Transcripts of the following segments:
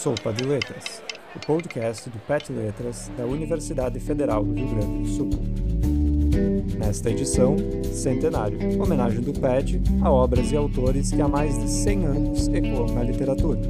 Sopa de Letras, o podcast do PET Letras da Universidade Federal do Rio Grande do Sul. Nesta edição, Centenário, homenagem do PET a obras e autores que há mais de 100 anos ecoam na literatura.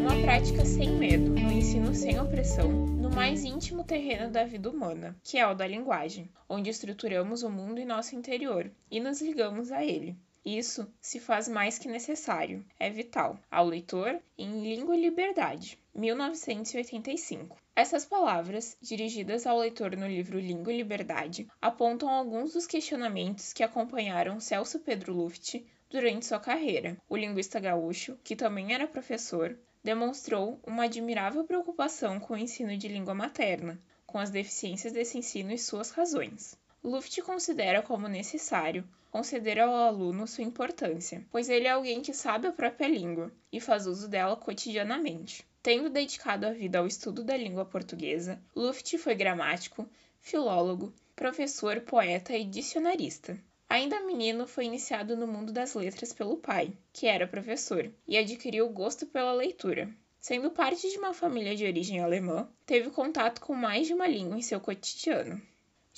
Uma prática sem medo, no ensino sem opressão, no mais íntimo terreno da vida humana, que é o da linguagem, onde estruturamos o mundo em nosso interior e nos ligamos a ele. Isso se faz mais que necessário, é vital. Ao leitor, em Língua e Liberdade, 1985. Essas palavras, dirigidas ao leitor no livro Língua e Liberdade, apontam alguns dos questionamentos que acompanharam Celso Pedro Luft durante sua carreira. O linguista gaúcho, que também era professor, demonstrou uma admirável preocupação com o ensino de língua materna, com as deficiências desse ensino e suas razões. Luft considera como necessário conceder ao aluno sua importância, pois ele é alguém que sabe a própria língua e faz uso dela cotidianamente. Tendo dedicado a vida ao estudo da língua portuguesa, Luft foi gramático, filólogo, professor, poeta e dicionarista. Ainda menino, foi iniciado no mundo das letras pelo pai, que era professor, e adquiriu gosto pela leitura. Sendo parte de uma família de origem alemã, teve contato com mais de uma língua em seu cotidiano.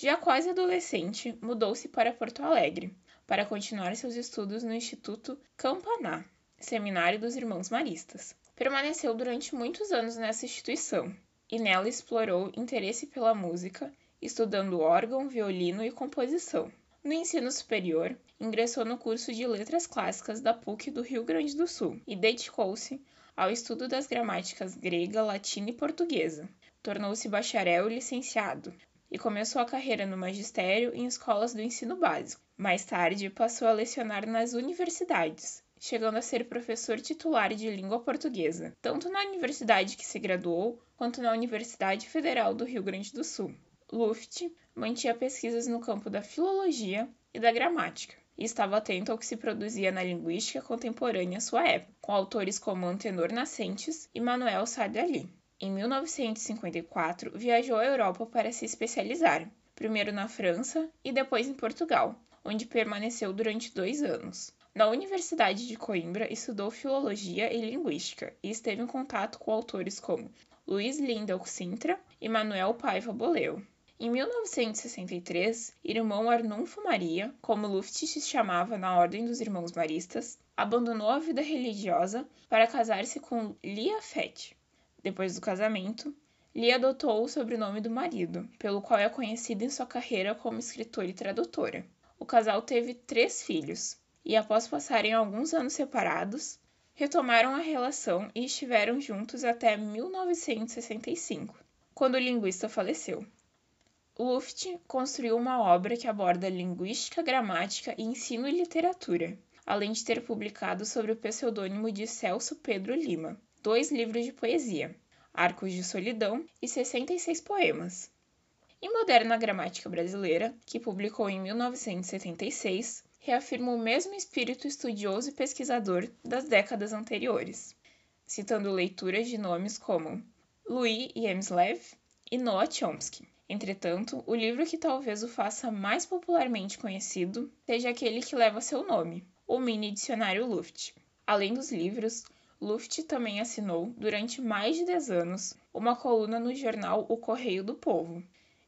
Já quase adolescente, mudou-se para Porto Alegre, para continuar seus estudos no Instituto Campaná, Seminário dos Irmãos Maristas. Permaneceu durante muitos anos nessa instituição e nela explorou interesse pela música, estudando órgão, violino e composição. No ensino superior, ingressou no curso de Letras Clássicas da PUC do Rio Grande do Sul e dedicou-se ao estudo das gramáticas grega, latina e portuguesa. Tornou-se bacharel e licenciado, e começou a carreira no magistério em escolas do ensino básico. Mais tarde, passou a lecionar nas universidades, chegando a ser professor titular de língua portuguesa, tanto na universidade que se graduou, quanto na Universidade Federal do Rio Grande do Sul. Luft mantinha pesquisas no campo da filologia e da gramática, e estava atento ao que se produzia na linguística contemporânea à sua época, com autores como Antenor Nascentes e Manuel Sade Ali. Em 1954, viajou à Europa para se especializar, primeiro na França e depois em Portugal, onde permaneceu durante dois anos. Na Universidade de Coimbra, estudou filologia e linguística e esteve em contato com autores como Luiz Lindau Sintra e Manuel Paiva Boleu. Em 1963, irmão Arnulfo Maria, como Luft se chamava na Ordem dos Irmãos Maristas, abandonou a vida religiosa para casar-se com Lia Fett. Depois do casamento, Lia adotou o sobrenome do marido, pelo qual é conhecida em sua carreira como escritora e tradutora. O casal teve três filhos, e após passarem alguns anos separados, retomaram a relação e estiveram juntos até 1965, quando o linguista faleceu. Luft construiu uma obra que aborda linguística, gramática, ensino e literatura, além de ter publicado sob o pseudônimo de Celso Pedro Lima dois livros de poesia, Arcos de Solidão e 66 poemas. Em Moderna Gramática Brasileira, que publicou em 1976, reafirma o mesmo espírito estudioso e pesquisador das décadas anteriores, citando leituras de nomes como Louis Yemslev e Noah Chomsky. Entretanto, o livro que talvez o faça mais popularmente conhecido seja aquele que leva seu nome, o Mini Dicionário Luft. Além dos livros, Luft também assinou, durante mais de 10 anos, uma coluna no jornal O Correio do Povo,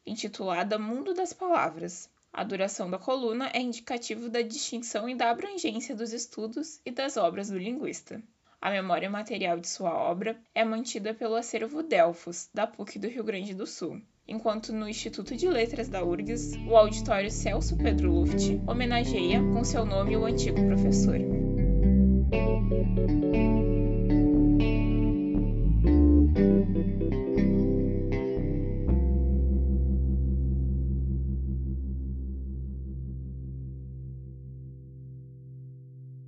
intitulada Mundo das Palavras. A duração da coluna é indicativo da distinção e da abrangência dos estudos e das obras do linguista. A memória material de sua obra é mantida pelo acervo Delfos, da PUC do Rio Grande do Sul, enquanto no Instituto de Letras da URGS, o auditório Celso Pedro Luft homenageia com seu nome o antigo professor.